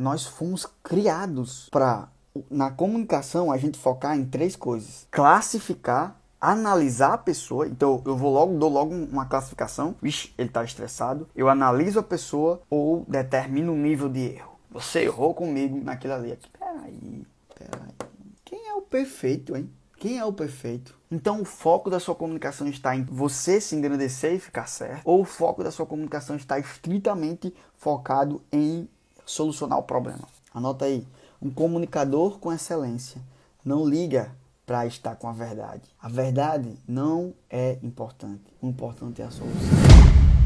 nós fomos criados para na comunicação a gente focar em três coisas: classificar, analisar a pessoa. Então eu vou logo dou logo uma classificação. Vixe, ele está estressado. Eu analiso a pessoa ou determino o nível de erro. Você errou comigo naquilo ali. Peraí, peraí. Quem é o perfeito, hein? Quem é o perfeito? Então o foco da sua comunicação está em você se engrandecer e ficar certo, ou o foco da sua comunicação está estritamente focado em solucionar o problema. Anota aí, um comunicador com excelência não liga para estar com a verdade. A verdade não é importante. O importante é a solução.